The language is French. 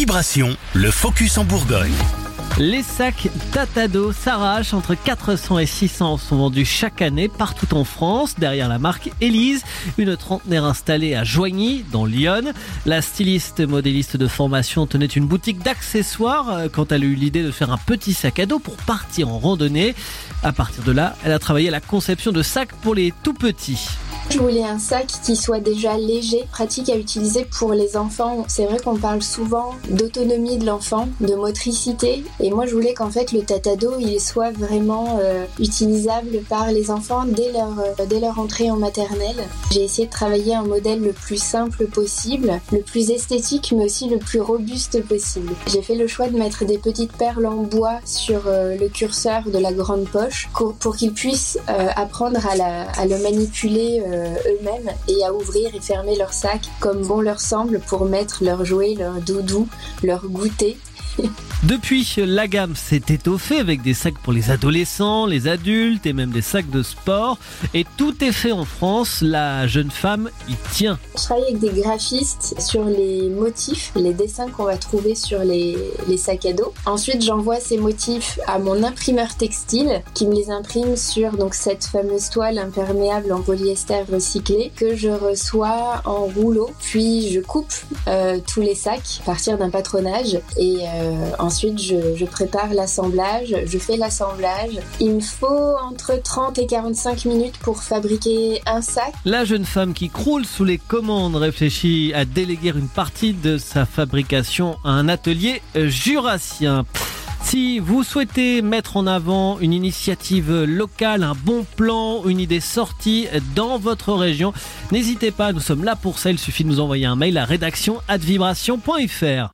Vibration, le focus en Bourgogne. Les sacs Tatado s'arrachent. Entre 400 et 600 sont vendus chaque année partout en France. Derrière la marque Elise, une trentenaire installée à Joigny, dans Lyon. La styliste modéliste de formation tenait une boutique d'accessoires euh, quand elle a eu l'idée de faire un petit sac à dos pour partir en randonnée. À partir de là, elle a travaillé à la conception de sacs pour les tout petits. Je voulais un sac qui soit déjà léger, pratique à utiliser pour les enfants. C'est vrai qu'on parle souvent d'autonomie de l'enfant, de motricité, et moi je voulais qu'en fait le tatado il soit vraiment euh, utilisable par les enfants dès leur, euh, dès leur entrée en maternelle. J'ai essayé de travailler un modèle le plus simple possible, le plus esthétique mais aussi le plus robuste possible. J'ai fait le choix de mettre des petites perles en bois sur euh, le curseur de la grande poche pour, pour qu'ils puissent apprendre à, la, à le manipuler euh, eux-mêmes et à ouvrir et fermer leur sac comme bon leur semble pour mettre leurs jouets, leurs doudous, leurs goûter Depuis, la gamme s'est étoffée avec des sacs pour les adolescents, les adultes et même des sacs de sport. Et tout est fait en France. La jeune femme y tient. Je travaille avec des graphistes sur les motifs, les dessins qu'on va trouver sur les, sacs à dos. Ensuite, j'envoie ces motifs à mon imprimeur textile qui me les imprime sur donc cette fameuse toile imperméable en polyester recyclé que je reçois en rouleau. Puis je coupe euh, tous les sacs à partir d'un patronage et euh, ensuite je, je prépare l'assemblage, je fais l'assemblage. Il me faut entre 30 et 45 minutes pour fabriquer un sac. La jeune femme qui croule sous les commandes réfléchit à déléguer une partie de sa fabrication à un atelier jurassien. Si vous souhaitez mettre en avant une initiative locale, un bon plan, une idée sortie dans votre région, n'hésitez pas, nous sommes là pour ça. Il suffit de nous envoyer un mail à rédaction@vibration.fr.